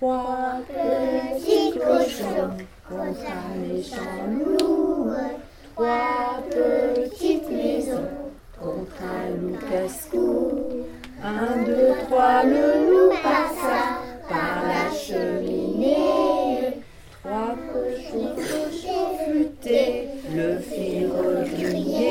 Trois petits cochons, contre un chameau, trois petites maisons, contre un casse-cou. Un, deux, trois, le loup passa par la cheminée. Trois cochons, cochons futés, le fil grillé.